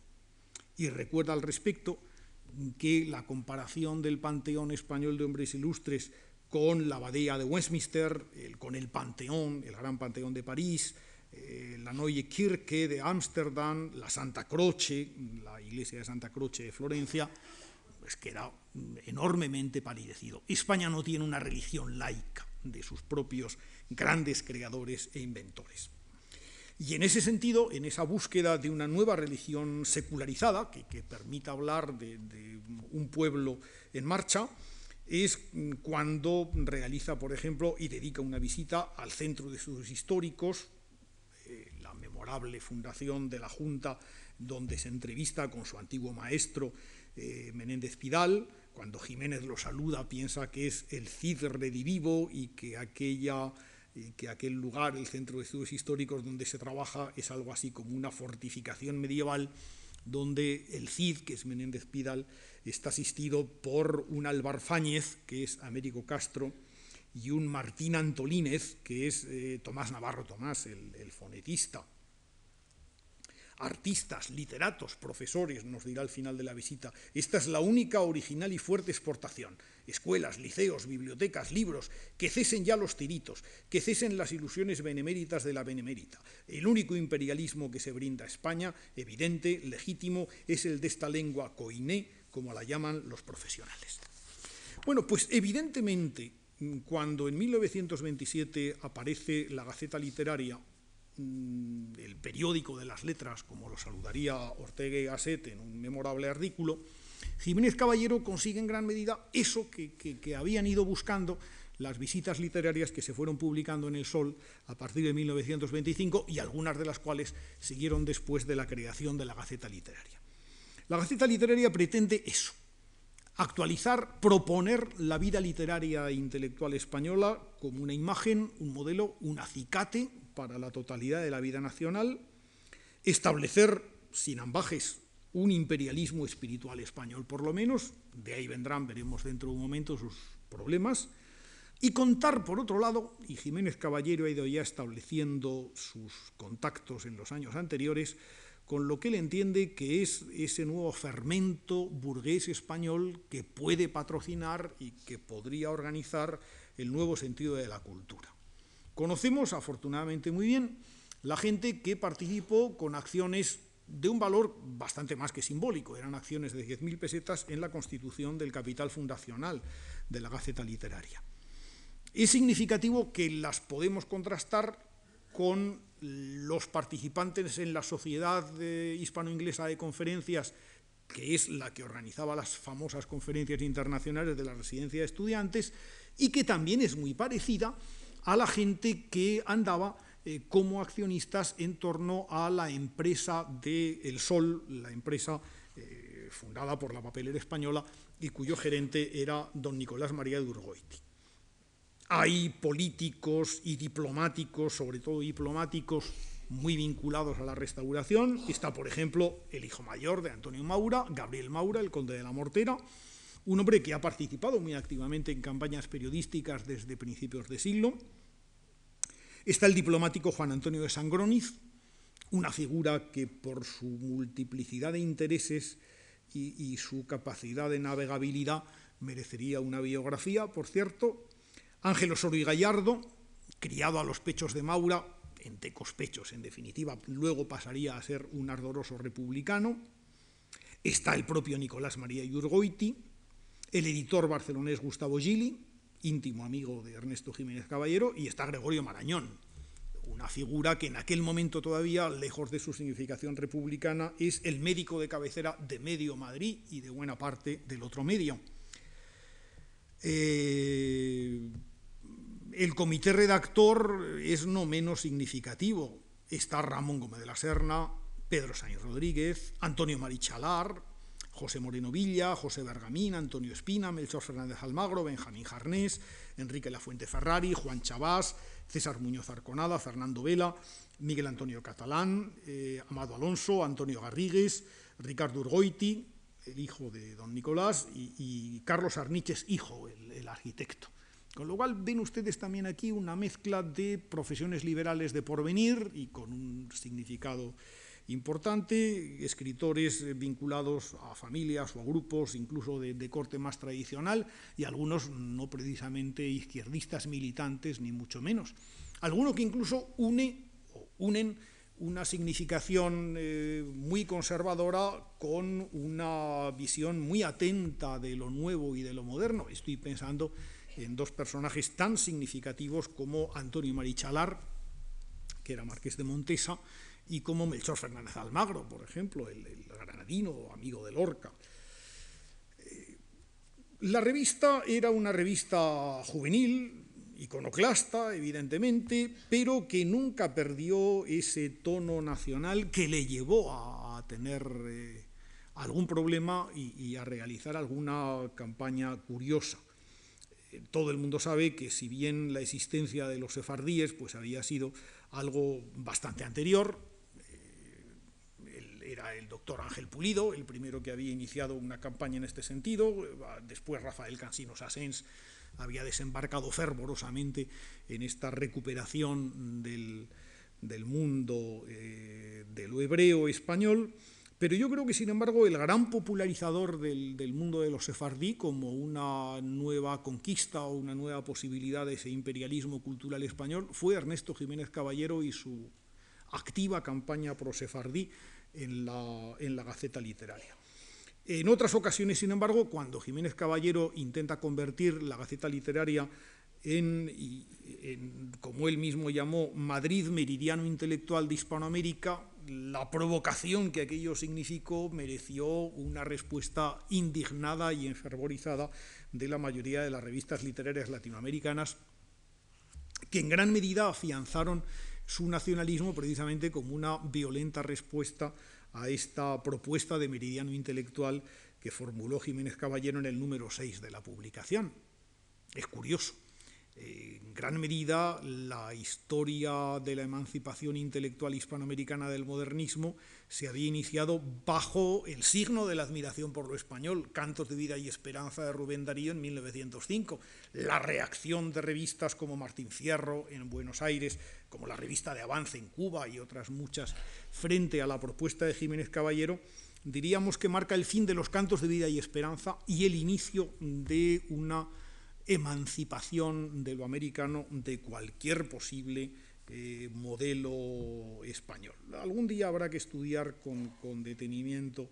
Y recuerda al respecto que la comparación del Panteón Español de Hombres Ilustres con la abadía de Westminster, con el Panteón, el Gran Panteón de París, eh, la Neue Kirche de Ámsterdam, la Santa Croce, la iglesia de Santa Croce de Florencia, pues queda enormemente palidecido. España no tiene una religión laica de sus propios grandes creadores e inventores. Y en ese sentido, en esa búsqueda de una nueva religión secularizada, que, permita hablar de, un pueblo en marcha, es cuando realiza, por ejemplo, y dedica una visita al Centro de Estudios Históricos, memorable fundación de la Junta, donde se entrevista con su antiguo maestro eh, Menéndez Pidal, cuando Jiménez lo saluda piensa que es el Cid redivivo y que, aquella, que aquel lugar, el Centro de Estudios Históricos donde se trabaja, es algo así como una fortificación medieval donde el Cid, que es Menéndez Pidal, está asistido por un albarfáñez, que es Américo Castro, y un Martín Antolínez, que es eh, Tomás Navarro Tomás, el fonetista artistas, literatos, profesores, nos dirá al final de la visita. Esta es la única original y fuerte exportación. Escuelas, liceos, bibliotecas, libros, que cesen ya los tiritos, que cesen las ilusiones beneméritas de la benemérita. El único imperialismo que se brinda a España, evidente, legítimo, es el de esta lengua coiné, como la llaman los profesionales. Bueno, pues evidentemente, cuando en 1927 aparece la Gaceta Literaria, Mm, el periódico de las letras, como lo saludaría Ortega y Gasset en un memorable artículo, Jiménez Caballero consigue en gran medida eso que, habían ido buscando las visitas literarias que se fueron publicando en El Sol a partir de 1925 y algunas de las cuales siguieron después de la creación de la Gaceta Literaria. La Gaceta Literaria pretende eso, actualizar, proponer la vida literaria e intelectual española como una imagen, un modelo, un acicate para la totalidad de la vida nacional, establecer, sin ambajes, un imperialismo espiritual español, por lo menos, de ahí vendrán, veremos dentro de un momento sus problemas, y contar, por otro lado, y Jiménez Caballero ha ido ya estableciendo sus contactos en los años anteriores, con lo que él entiende que es ese nuevo fermento burgués español que puede patrocinar y que podría organizar el nuevo sentido de la cultura. Conocemos, afortunadamente muy bien, la gente que participó con acciones de un valor bastante más que simbólico, eran acciones de 10.000 pesetas en la constitución del capital fundacional de la Gaceta Literaria. Es significativo que las podemos contrastar con los participantes en la Sociedad Hispano-Inglesa de Conferencias, que es la que organizaba las famosas conferencias internacionales de la residencia de estudiantes, y que también es muy parecida a la gente que andaba eh, como accionistas en torno a la empresa de El Sol, la empresa eh, fundada por la papelera española y cuyo gerente era don Nicolás María de Urgoiti. Hay políticos y diplomáticos, sobre todo diplomáticos, muy vinculados a la restauración. Está, por ejemplo, el hijo mayor de Antonio Maura, Gabriel Maura, el conde de la Mortera, un hombre que ha participado muy activamente en campañas periodísticas desde principios de siglo. Está el diplomático Juan Antonio de Sangroniz, una figura que por su multiplicidad de intereses y, su capacidad de navegabilidad merecería una biografía, por cierto. Ángel Osorio y Gallardo, criado a los pechos de Maura, en tecos pechos, en definitiva, luego pasaría a ser un ardoroso republicano. Está el propio Nicolás María Yurgoiti, el editor barcelonés Gustavo Gili, íntimo amigo de Ernesto Jiménez Caballero, y está Gregorio Marañón, una figura que en aquel momento todavía, lejos de su significación republicana, es el médico de cabecera de medio Madrid y de buena parte del otro medio. Eh, el comité redactor es no menos significativo. Está Ramón Gómez de la Serna, Pedro Sáenz Rodríguez, Antonio Marichalar, José Moreno Villa, José Bergamín, Antonio Espina, Melchor Fernández Almagro, Benjamín Jarnés, Enrique Lafuente Ferrari, Juan Chabás, César Muñoz Arconada, Fernando Vela, Miguel Antonio Catalán, eh, Amado Alonso, Antonio Garrigues, Ricardo Urgoiti, el hijo de don Nicolás, y, Carlos Arniches, hijo, el arquitecto. Con lo cual ven ustedes también aquí una mezcla de profesiones liberales de porvenir y con un significado importante, escritores vinculados a familias o a grupos, incluso de, corte más tradicional, y algunos no precisamente izquierdistas militantes, ni mucho menos. Algunos que incluso une, o unen una significación eh, muy conservadora con una visión muy atenta de lo nuevo y de lo moderno. Estoy pensando en dos personajes tan significativos como Antonio Marichalar, que era marqués de Montesa, y como Melchor Fernández Almagro, por ejemplo, el, granadino amigo de Lorca. Eh, la revista era una revista juvenil, iconoclasta, evidentemente, pero que nunca perdió ese tono nacional que le llevó a, tener eh, algún problema y a realizar alguna campaña curiosa todo el mundo sabe que si bien la existencia de los sefardíes pues había sido algo bastante anterior, eh, era el doctor Ángel Pulido, el primero que había iniciado una campaña en este sentido, después Rafael Cansino Sassens había desembarcado fervorosamente en esta recuperación del, mundo eh, de lo hebreo español, pero yo creo que, sin embargo, el gran popularizador del, mundo de los sefardí como una nueva conquista o una nueva posibilidad de ese imperialismo cultural español fue Ernesto Jiménez Caballero y su activa campaña pro-sefardí en la, en la Gaceta Literaria. En otras ocasiones, sin embargo, cuando Jiménez Caballero intenta convertir la Gaceta Literaria en, en, como él mismo llamó, Madrid meridiano intelectual de Hispanoamérica, la provocación que aquello significó mereció una respuesta indignada y enfervorizada de la mayoría de las revistas literarias latinoamericanas, que en gran medida afianzaron su nacionalismo precisamente como una violenta respuesta a esta propuesta de meridiano intelectual que formuló Jiménez Caballero en el número 6 de la publicación. Es curioso en gran medida la historia de la emancipación intelectual hispanoamericana del modernismo se había iniciado bajo el signo de la admiración por lo español, Cantos de vida y esperanza de Rubén Darío en 1905, la reacción de revistas como Martín Fierro en Buenos Aires, como la revista de Avance en Cuba y otras muchas frente a la propuesta de Jiménez Caballero, diríamos que marca el fin de los cantos de vida y esperanza y el inicio de una emancipación de lo americano de cualquier posible eh, modelo español. Algún día habrá que estudiar con, detenimiento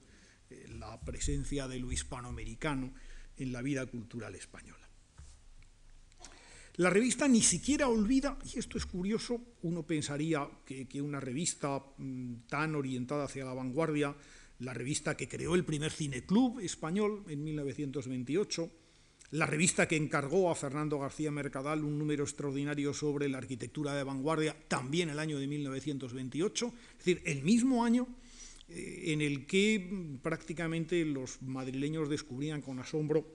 eh, la presencia de lo hispanoamericano en la vida cultural española. La revista ni siquiera olvida, y esto es curioso, uno pensaría que, una revista mm, tan orientada hacia la vanguardia, la revista que creó el primer cineclub español en 1928, la revista que encargó a Fernando García Mercadal un número extraordinario sobre la arquitectura de vanguardia, también el año de 1928, es decir, el mismo año eh, en el que prácticamente los madrileños descubrían con asombro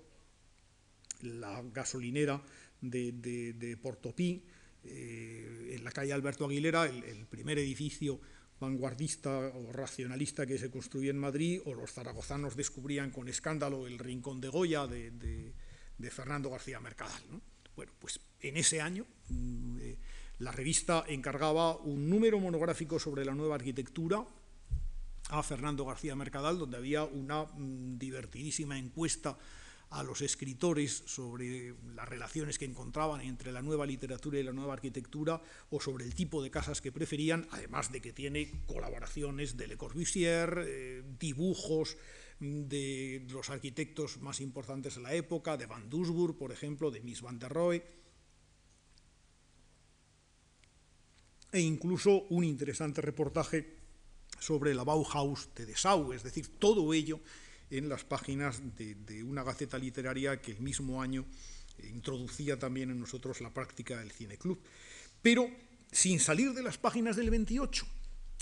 la gasolinera de, Portopí, eh, en la calle Alberto Aguilera, el, primer edificio vanguardista o racionalista que se construyó en Madrid, o los zaragozanos descubrían con escándalo el Rincón de Goya de de Fernando García Mercadal. Bueno, pues en ese año mm, eh, la revista encargaba un número monográfico sobre la nueva arquitectura a Fernando García Mercadal, donde había una mm, divertidísima encuesta a los escritores sobre las relaciones que encontraban entre la nueva literatura y la nueva arquitectura o sobre el tipo de casas que preferían, además de que tiene colaboraciones de Le Corbusier, eh, dibujos de los arquitectos más importantes de la época, de Van Doesburg, por ejemplo, de Miss Van der Rohe, e incluso un interesante reportaje sobre la Bauhaus de Dessau, es decir, todo ello en las páginas de, de una gaceta literaria que el mismo año introducía también en nosotros la práctica del cine club. Pero sin salir de las páginas del 28,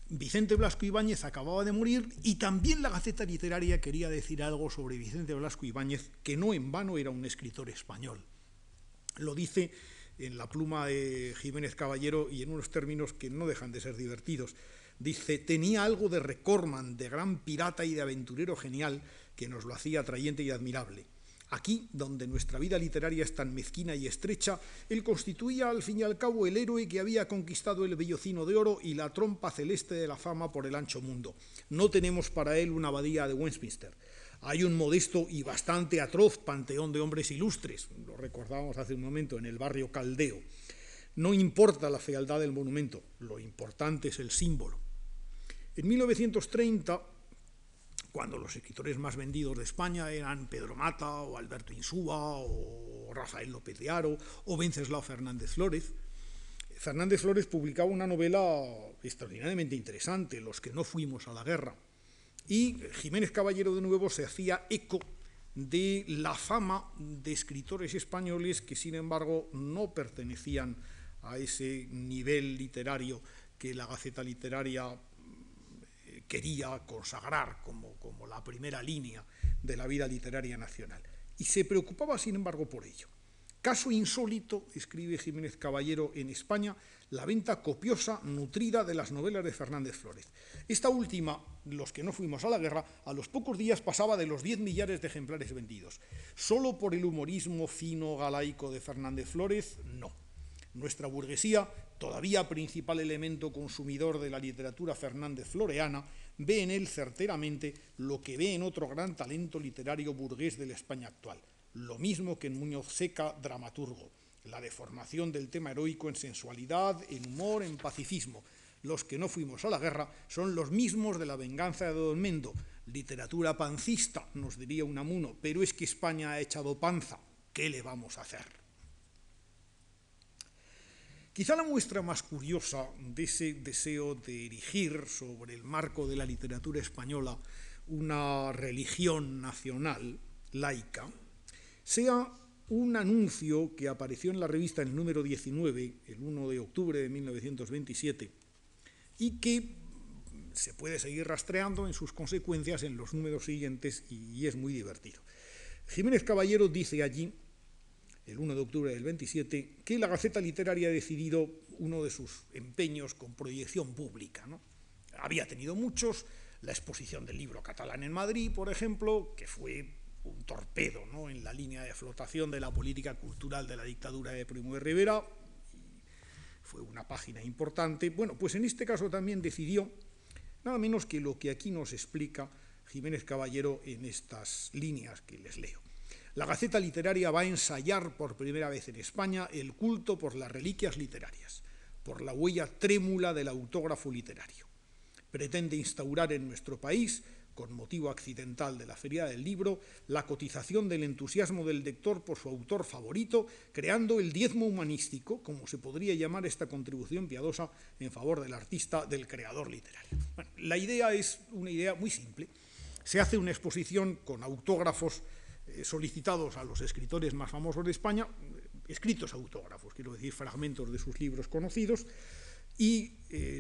Vicente Blasco Ibáñez acababa de morir y también la Gaceta Literaria quería decir algo sobre Vicente Blasco Ibáñez, que no en vano era un escritor español. Lo dice en la pluma de Jiménez Caballero y en unos términos que no dejan de ser divertidos. Dice, tenía algo de Recorman, de gran pirata y de aventurero genial, que nos lo hacía atrayente y admirable. Aquí, donde nuestra vida literaria es tan mezquina y estrecha, él constituía al fin y al cabo el héroe que había conquistado el bellocino de oro y la trompa celeste de la fama por el ancho mundo. No tenemos para él una abadía de Westminster. Hay un modesto y bastante atroz panteón de hombres ilustres, lo recordábamos hace un momento, en el barrio Caldeo. No importa la fealdad del monumento, lo importante es el símbolo. En 1930, cuando los escritores más vendidos de España eran Pedro Mata o Alberto Insúa o Rafael López de Aro o Venceslao Fernández Flórez. Fernández Flórez publicaba una novela extraordinariamente interesante, Los que no fuimos a la guerra, y Jiménez Caballero de nuevo se hacía eco de la fama de escritores españoles que sin embargo no pertenecían a ese nivel literario que la Gaceta Literaria quería consagrar como, como la primera línea de la vida literaria nacional. Y se preocupaba, sin embargo, por ello. Caso insólito, escribe Jiménez Caballero en España, la venta copiosa, nutrida de las novelas de Fernández Flórez. Esta última, los que no fuimos a la guerra, a los pocos días pasaba de los 10 millares de ejemplares vendidos. Solo por el humorismo fino galaico de Fernández Flórez, no. Nuestra burguesía todavía principal elemento consumidor de la literatura Fernández Floreana, ve en él certeramente lo que ve en otro gran talento literario burgués de la España actual, lo mismo que en Muñoz Seca, dramaturgo, la deformación del tema heroico en sensualidad, en humor, en pacifismo. Los que no fuimos a la guerra son los mismos de la venganza de Don Mendo, literatura pancista, nos diría Unamuno, pero es que España ha echado panza, ¿qué le vamos a hacer? Quizá la muestra más curiosa de ese deseo de erigir sobre el marco de la literatura española una religión nacional laica sea un anuncio que apareció en la revista en el número 19, el 1 de octubre de 1927, y que se puede seguir rastreando en sus consecuencias en los números siguientes y es muy divertido. Jiménez Caballero dice allí el 1 de octubre del 27, que la Gaceta Literaria ha decidido uno de sus empeños con proyección pública. ¿no? Había tenido muchos, la exposición del libro catalán en Madrid, por ejemplo, que fue un torpedo ¿no? en la línea de flotación de la política cultural de la dictadura de Primo de Rivera, fue una página importante. Bueno, pues en este caso también decidió, nada menos que lo que aquí nos explica Jiménez Caballero en estas líneas que les leo. La Gaceta Literaria va a ensayar por primera vez en España el culto por las reliquias literarias, por la huella trémula del autógrafo literario. Pretende instaurar en nuestro país, con motivo accidental de la Feria del Libro, la cotización del entusiasmo del lector por su autor favorito, creando el diezmo humanístico, como se podría llamar esta contribución piadosa en favor del artista, del creador literario. la idea es una idea muy simple. Se hace una exposición con autógrafos solicitados a los escritores más famosos de España, escritos autógrafos, quiero decir, fragmentos de sus libros conocidos, y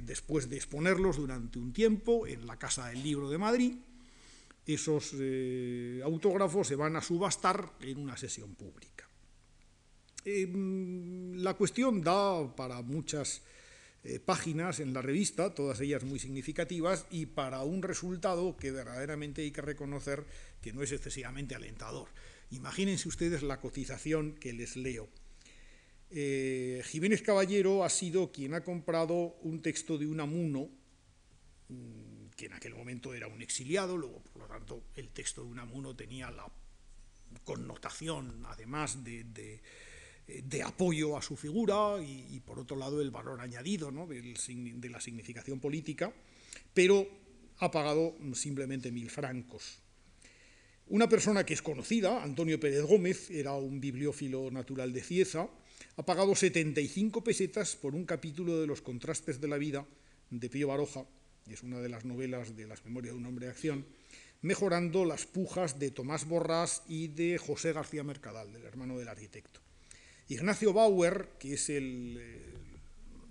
después de exponerlos durante un tiempo en la Casa del Libro de Madrid, esos autógrafos se van a subastar en una sesión pública. Em, la cuestión da para muchas eh, páginas en la revista, todas ellas muy significativas, y para un resultado que verdaderamente hay que reconocer que no es excesivamente alentador. Imagínense ustedes la cotización que les leo. Eh, Jiménez Caballero ha sido quien ha comprado un texto de Unamuno, mm, que en aquel momento era un exiliado, luego, por lo tanto, el texto de Unamuno tenía la connotación, además de de apoyo a su figura y, por otro lado el valor añadido de la significación política, pero ha pagado simplemente mil francos. Una persona que es conocida, Antonio Pérez Gómez, era un bibliófilo natural de Cieza, ha pagado 75 pesetas por un capítulo de Los contrastes de la vida de Pío Baroja, es una de las novelas de las memorias de un hombre de acción, mejorando las pujas de Tomás Borrás y de José García Mercadal, del hermano del arquitecto. Ignacio Bauer, que es el,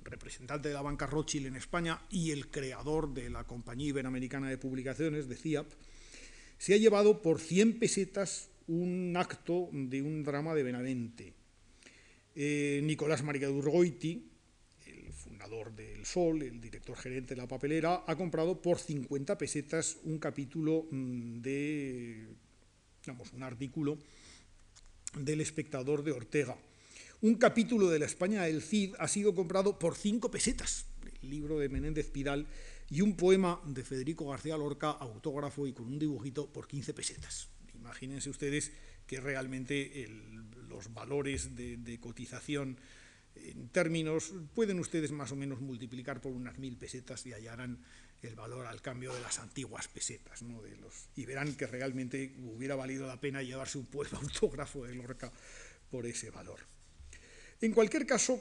representante de la banca Rothschild en España y el creador de la Compañía Iberoamericana de Publicaciones, de CIAP, se ha llevado por 100 pesetas un acto de un drama de Benavente. Eh, Nicolás María Durgoiti, el fundador del Sol, el director gerente de la papelera, ha comprado por 50 pesetas un capítulo mm, de, digamos, un artículo del espectador de Ortega. Un capítulo de la España del Cid ha sido comprado por cinco pesetas, el libro de Menéndez Pidal, y un poema de Federico García Lorca, autógrafo y con un dibujito, por 15 pesetas. Imagínense ustedes que realmente los valores de, cotización en términos, pueden ustedes más o menos multiplicar por unas mil pesetas y hallarán el valor al cambio de las antiguas pesetas, ¿no? de los, y verán que realmente hubiera valido la pena llevarse un poema autógrafo de Lorca por ese valor. En cualquier caso,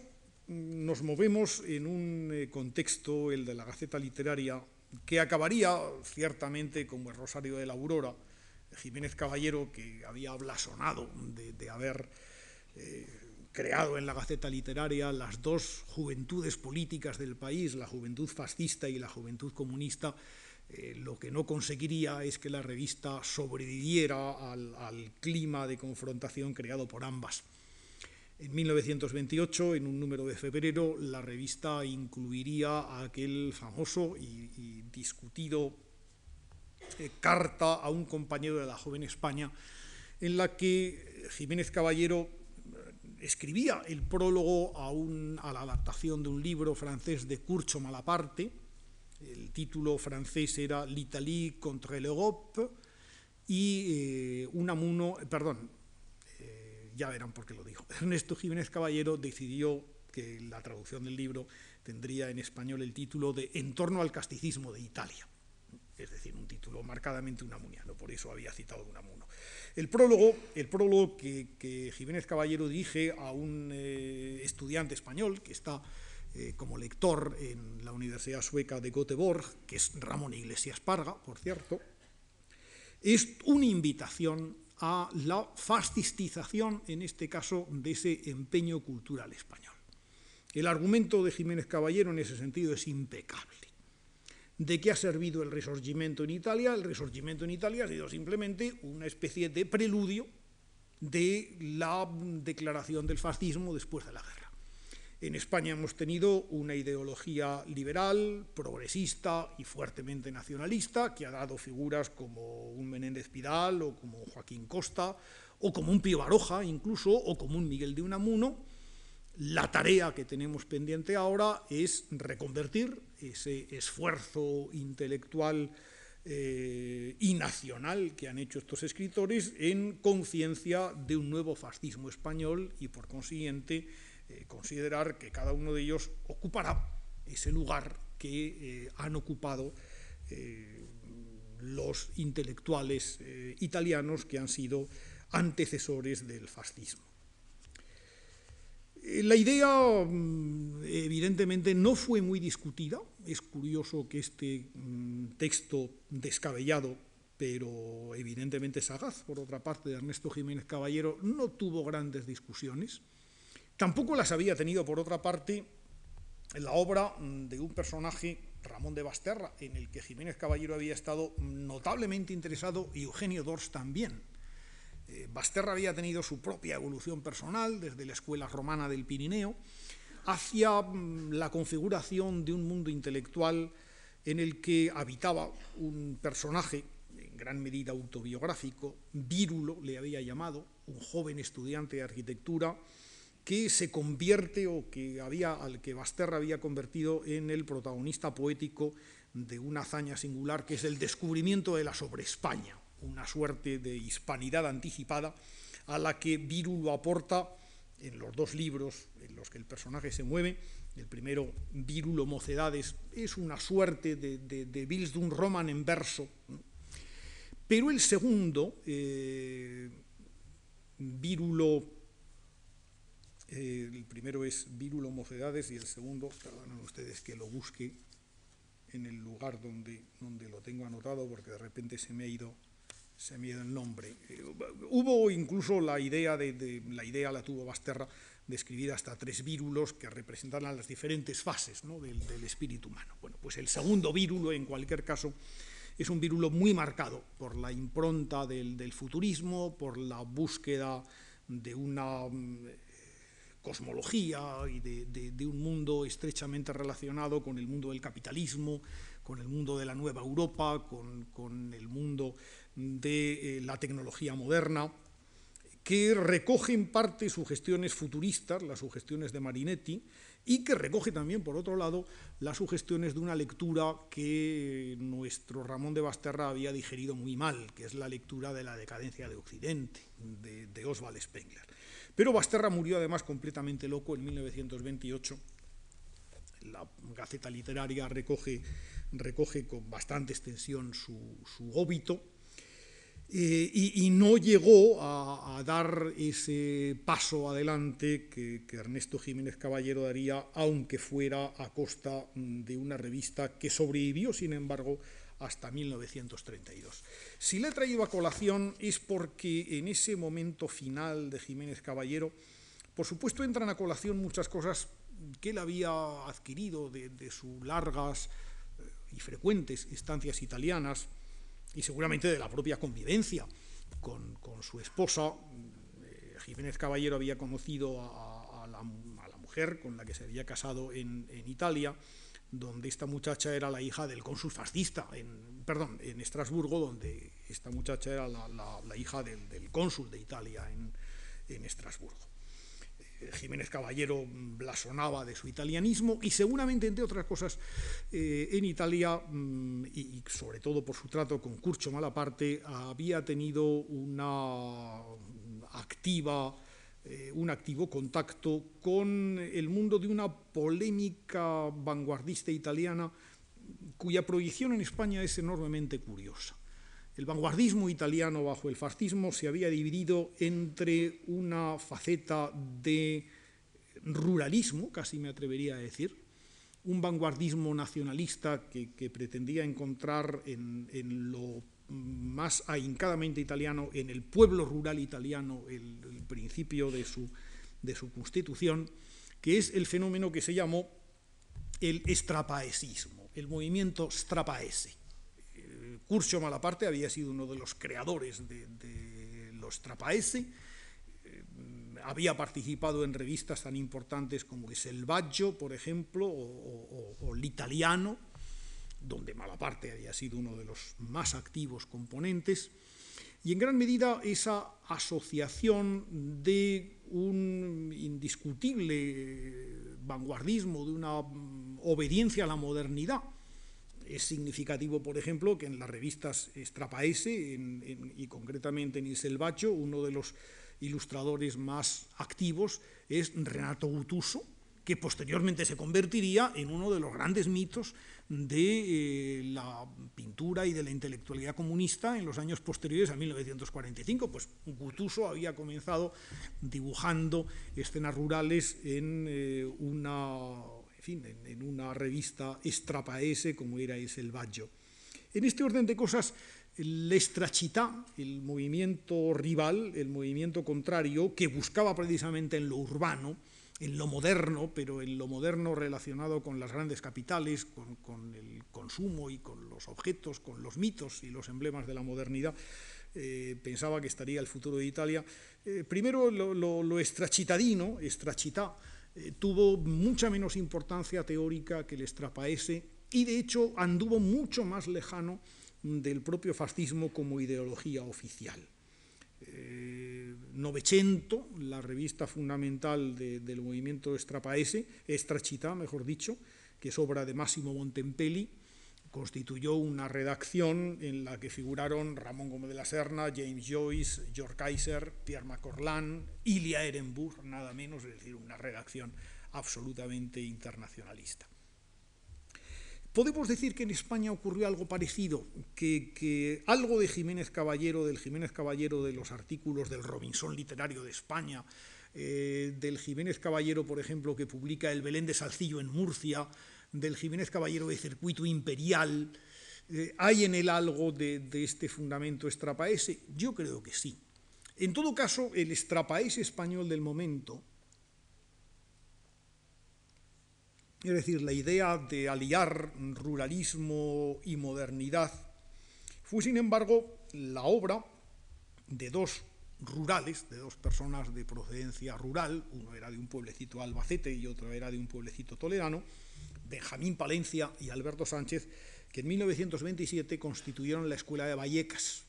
nos movemos en un eh, contexto, el de la Gaceta Literaria, que acabaría ciertamente como el Rosario de la Aurora, Jiménez Caballero, que había blasonado de, haber eh, creado en la Gaceta Literaria las dos juventudes políticas del país, la juventud fascista y la juventud comunista, eh, lo que no conseguiría es que la revista sobreviviera al clima de confrontación creado por ambas. En 1928, en un número de febrero, la revista incluiría aquel famoso y, discutido eh, carta a un compañero de la joven España, en la que Jiménez Caballero eh, escribía el prólogo a, la adaptación de un libro francés de Curcho Malaparte. El título francés era L'Italie contre l'Europe y un eh, Unamuno, perdón, ya verán por qué lo dijo. Ernesto Jiménez Caballero decidió que la traducción del libro tendría en español el título de En torno al casticismo de Italia, es decir, un título marcadamente unamuniano, por eso había citado Unamuno. El prólogo, el prólogo que, Jiménez Caballero dirige a un eh, estudiante español que está eh, como lector en la Universidad Sueca de Göteborg, que es Ramón Iglesias Parga, por cierto, es una invitación a la fascistización, en este caso, de ese empeño cultural español. El argumento de Jiménez Caballero en ese sentido es impecable. ¿De qué ha servido el resurgimiento en Italia? El resurgimiento en Italia ha sido simplemente una especie de preludio de la declaración del fascismo después de la guerra. En España hemos tenido una ideología liberal, progresista y fuertemente nacionalista, que ha dado figuras como un Menéndez Pidal o como Joaquín Costa, o como un Pío Baroja incluso, o como un Miguel de Unamuno. La tarea que tenemos pendiente ahora es reconvertir ese esfuerzo intelectual eh, y nacional que han hecho estos escritores en conciencia de un nuevo fascismo español y, por consiguiente, eh, considerar que cada uno de ellos ocupará ese lugar que eh, han ocupado eh, los intelectuales italianos que han sido antecesores del fascismo. La idea, mm, evidentemente, no fue muy discutida. Es curioso que este mm, texto descabellado pero evidentemente sagaz, por otra parte, de Ernesto Jiménez Caballero, no tuvo grandes discusiones. Tampoco las había tenido, por otra parte, en la obra de un personaje, Ramón de Basterra, en el que Jiménez Caballero había estado notablemente interesado y Eugenio Dors también. Eh, Basterra había tenido su propia evolución personal desde la escuela romana del Pirineo hacia mm, la configuración de un mundo intelectual en el que habitaba un personaje en gran medida autobiográfico, Vírulo le había llamado, un joven estudiante de arquitectura, que se convierte o que había, al que Basterra había convertido en el protagonista poético de una hazaña singular que es el descubrimiento de la sobre España, una suerte de hispanidad anticipada a la que Vírulo aporta en los dos libros en los que el personaje se mueve. El primero, Vírulo Mocedades, es una suerte de, de, un Roman en verso. Pero el segundo, eh, Vírulo, eh, el primero es Vírulo Mocedades y el segundo, perdonen ustedes que lo busque en el lugar donde, donde lo tengo anotado porque de repente se me ha ido se me ha ido el nombre. Eh, hubo incluso la idea, de, la idea la tuvo Basterra, de escribir hasta tres vírulos que representaran las diferentes fases del, espíritu humano. Bueno, pues el segundo vírulo, en cualquier caso, es un vírulo muy marcado por la impronta del, futurismo, por la búsqueda de una mm, cosmología y de, un mundo estrechamente relacionado con el mundo del capitalismo, con el mundo de la nueva Europa, con, con el mundo de eh, la tecnología moderna, que recoge en parte sugestiones futuristas, las sugestiones de Marinetti, y que recoge también, por otro lado, las sugestiones de una lectura que nuestro Ramón de Basterra había digerido muy mal, que es la lectura de la decadencia de Occidente, de, Oswald Spengler. Pero Basterra murió además completamente loco en 1928. La Gaceta Literaria recoge, con bastante extensión su, óbito, eh, y, no llegó a, dar ese paso adelante que, Ernesto Jiménez Caballero daría, aunque fuera a costa de una revista que sobrevivió, sin embargo, hasta 1932. Si le he traído a colación es porque en ese momento final de Jiménez Caballero, por supuesto entran a colación muchas cosas que él había adquirido de, sus largas eh, y frecuentes estancias italianas, y seguramente de la propia convivencia con, su esposa. Eh, Jiménez Caballero había conocido a, la, mujer con la que se había casado en, Italia, donde esta muchacha era la hija del cónsul fascista, en, perdón, en Estrasburgo, donde esta muchacha era la, hija del, cónsul de Italia en Estrasburgo. Jiménez Caballero blasonaba de su italianismo y seguramente, entre otras cosas, eh, en Italia, mm, y, sobre todo por su trato con Curcio Malaparte, había tenido una activa, eh, un activo contacto con el mundo de una polémica vanguardista italiana cuya proyección en España es enormemente curiosa. El vanguardismo italiano bajo el fascismo se había dividido entre una faceta de ruralismo, casi me atrevería a decir, un vanguardismo nacionalista que, pretendía encontrar en, lo más ahincadamente italiano, en el pueblo rural italiano, el, principio de su, de su constitución, que es el fenómeno que se llamó el estrapaesismo, el movimiento strapaese. Curcio Malaparte había sido uno de los creadores de, los Trapaese, eh, había participado en revistas tan importantes como El Selvaggio, por ejemplo, o, L'Italiano, donde Malaparte había sido uno de los más activos componentes, y en gran medida esa asociación de un indiscutible vanguardismo, de una obediencia a la modernidad, es significativo, por ejemplo, que en las revistas Strapaese y concretamente en Il Selvaggio, uno de los ilustradores más activos es Renato Gutuso, que posteriormente se convertiría en uno de los grandes mitos de eh, la pintura y de la intelectualidad comunista en los años posteriores a 1945. Pues Gutuso había comenzado dibujando escenas rurales en eh, una fin, en, una revista estrapaese como era el Selvaggio. En este orden de cosas, el Estrachitá, el movimiento rival, el movimiento contrario, que buscaba precisamente en lo urbano, en lo moderno, pero en lo moderno relacionado con las grandes capitales, con, el consumo y con los objetos, con los mitos y los emblemas de la modernidad, eh, pensaba que estaría el futuro de Italia. Eh, primero, lo, lo, estrachitá, eh, tuvo mucha menos importancia teórica que el estrapaese y de hecho anduvo mucho más lejano del propio fascismo como ideología oficial. Eh, Novecento, la revista fundamental del movimiento estrapaese, Estrachita, mejor dicho, que es obra de Máximo Montempelli, constituyó una redacción en la que figuraron Ramón Gómez de la Serna, James Joyce, George Kaiser, Pierre Macorlan, Ilia Ehrenburg, nada menos, es decir, una redacción absolutamente internacionalista. Podemos decir que en España ocurrió algo parecido, que, algo de Jiménez Caballero, del Jiménez Caballero de los artículos del Robinson Literario de España, eh, del Jiménez Caballero, por ejemplo, que publica El Belén de Salcillo en Murcia, del Jiménez Caballero de Circuito Imperial, eh, ¿hay en él algo de, de este fundamento estrapaese? Yo creo que sí. En todo caso, el estrapaese español del momento, es decir, la idea de aliar ruralismo y modernidad, fue sin embargo la obra de dos rurales, de dos personas de procedencia rural, uno era de un pueblecito albacete y otro era de un pueblecito toledano, Benjamín Palencia y Alberto Sánchez, que en 1927 constituyeron la Escuela de Vallecas.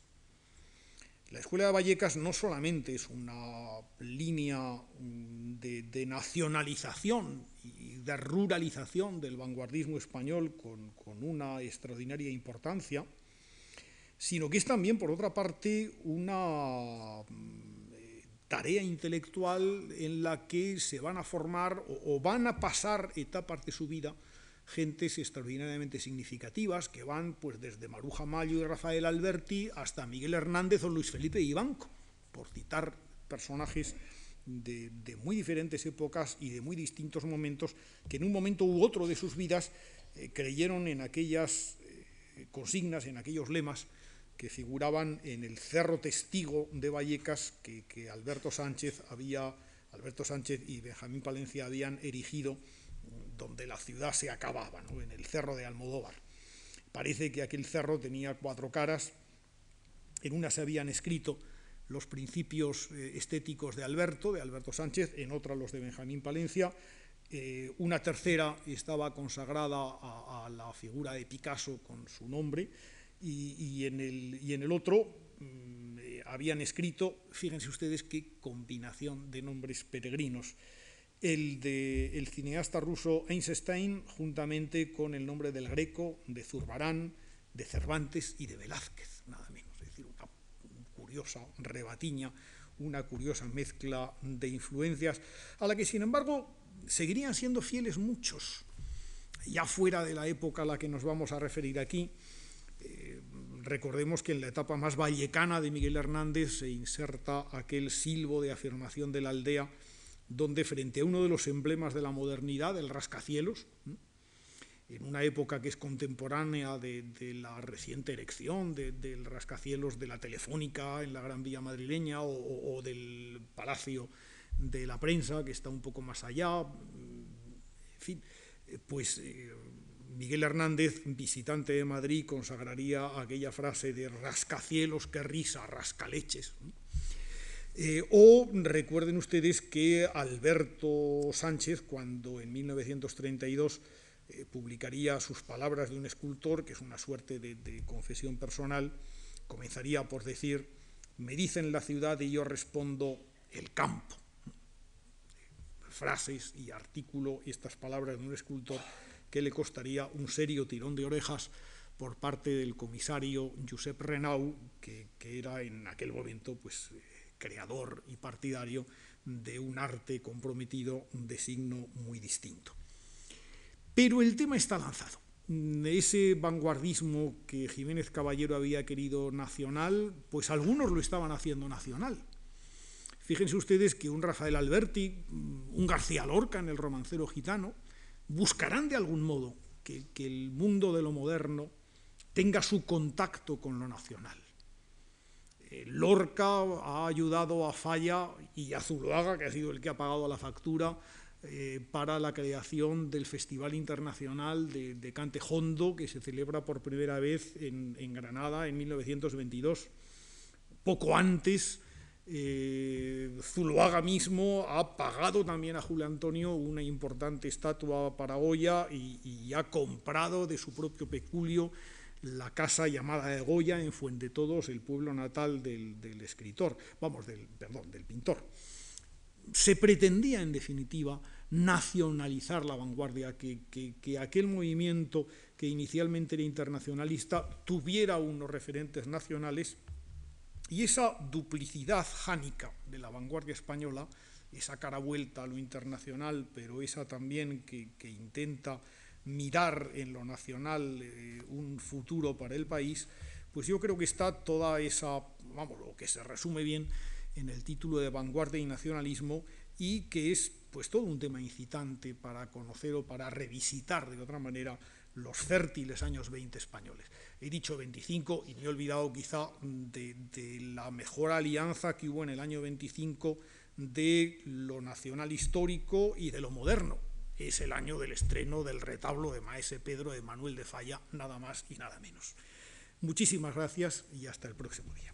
La Escuela de Vallecas no solamente es una línea de, de nacionalización y de ruralización del vanguardismo español con, una extraordinaria importancia, sino que es también, por otra parte, una mm, tarea intelectual en la que se van a formar o, van a pasar etapas de su vida gentes extraordinariamente significativas que van pues desde Maruja Mayo y Rafael Alberti hasta Miguel Hernández o Luis Felipe Ibanco, por citar personajes de, muy diferentes épocas y de muy distintos momentos, que en un momento u otro de sus vidas eh, creyeron en aquellas eh, consignas, en aquellos lemas que figuraban en el cerro testigo de Vallecas que, Alberto Sánchez había, Alberto Sánchez y Benjamín Palencia habían erigido donde la ciudad se acababa, en el cerro de Almodóvar. Parece que aquel cerro tenía cuatro caras, en una se habían escrito los principios eh, estéticos de Alberto, de Alberto Sánchez, en otra los de Benjamín Palencia. Eh, una tercera estaba consagrada a, la figura de Picasso con su nombre y, en, el, otro mm, eh, habían escrito, fíjense ustedes qué combinación de nombres peregrinos, el del cineasta ruso Einstein juntamente con el nombre del Greco, de Zurbarán, de Cervantes y de Velázquez, nada menos curiosa rebatiña, una curiosa mezcla de influencias, a la que sin embargo seguirían siendo fieles muchos, ya fuera de la época a la que nos vamos a referir aquí. Eh, recordemos que en la etapa más vallecana de Miguel Hernández se inserta aquel silbo de afirmación de la aldea, donde frente a uno de los emblemas de la modernidad, el rascacielos, en una época que es contemporánea de, la reciente erección del rascacielos de la Telefónica en la Gran Vía madrileña o, del Palacio de la Prensa, que está un poco más allá. En fin, pues eh, Miguel Hernández, visitante de Madrid, consagraría aquella frase de rascacielos, qué risa, rascaleches. Eh, o recuerden ustedes que Alberto Sánchez, cuando en 1932 eh, publicaría sus palabras de un escultor, que es una suerte de, confesión personal, comenzaría por decir, me dicen la ciudad y yo respondo el campo. Frases y artículo y estas palabras de un escultor que le costaría un serio tirón de orejas por parte del comisario Josep Renau, que, que era en aquel momento pues, creador y partidario de un arte comprometido de signo muy distinto. Pero el tema está lanzado. Ese vanguardismo que Jiménez Caballero había querido nacional, pues algunos lo estaban haciendo nacional. Fíjense ustedes que un Rafael Alberti, un García Lorca en el romancero gitano, buscarán de algún modo que, el mundo de lo moderno tenga su contacto con lo nacional. Eh, Lorca ha ayudado a Falla y a Zuluaga, que ha sido el que ha pagado la factura, eh, para la creación del Festival Internacional de, Cante Hondo, que se celebra por primera vez en, Granada en 1922. Poco antes, eh, Zuluaga mismo ha pagado también a Julio Antonio una importante estatua para Goya y, ha comprado de su propio peculio la casa llamada de Goya en Fuente Todos, el pueblo natal del, del escritor, vamos, del, perdón, del pintor. Se pretendía, en definitiva, nacionalizar la vanguardia, que, aquel movimiento que inicialmente era internacionalista tuviera unos referentes nacionales y esa duplicidad jánica de la vanguardia española, esa cara vuelta a lo internacional, pero esa también que, intenta mirar en lo nacional eh, un futuro para el país, pues yo creo que está toda esa, vamos, lo que se resume bien en el título de vanguardia y nacionalismo y que es pues todo un tema incitante para conocer o para revisitar de otra manera los fértiles años 20 españoles. He dicho 25 y me he olvidado quizá de, la mejor alianza que hubo en el año 25 de lo nacional histórico y de lo moderno. Es el año del estreno del retablo de Maese Pedro de Manuel de Falla, nada más y nada menos. Muchísimas gracias y hasta el próximo día.